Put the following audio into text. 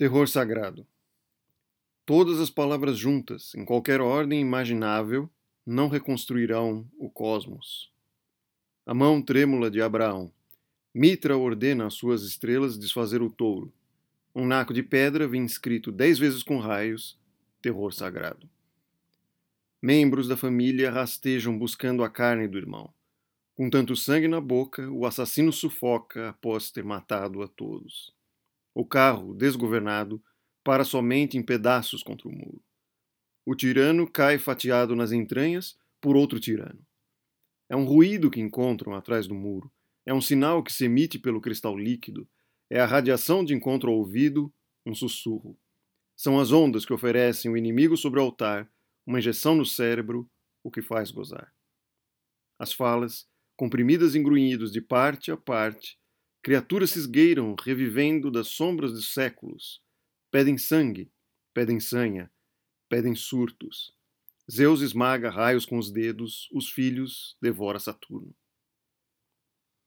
Terror sagrado. Todas as palavras juntas, em qualquer ordem imaginável, não reconstruirão o cosmos. A mão trêmula de Abraão. Mitra ordena às suas estrelas desfazer o touro. Um naco de pedra vem inscrito dez vezes com raios, terror sagrado. Membros da família rastejam buscando a carne do irmão. Com tanto sangue na boca, o assassino sufoca após ter matado a todos. O carro, desgovernado, para somente em pedaços contra o muro. O tirano cai fatiado nas entranhas por outro tirano. É um ruído que encontram atrás do muro. É um sinal que se emite pelo cristal líquido. É a radiação de encontro ao ouvido, um sussurro. São as ondas que oferecem o inimigo sobre o altar, uma injeção no cérebro, o que faz gozar. As falas, comprimidas em grunhidos de parte a parte, Criaturas se esgueiram, revivendo das sombras dos séculos. Pedem sangue, pedem sanha, pedem surtos. Zeus esmaga raios com os dedos, os filhos devora Saturno.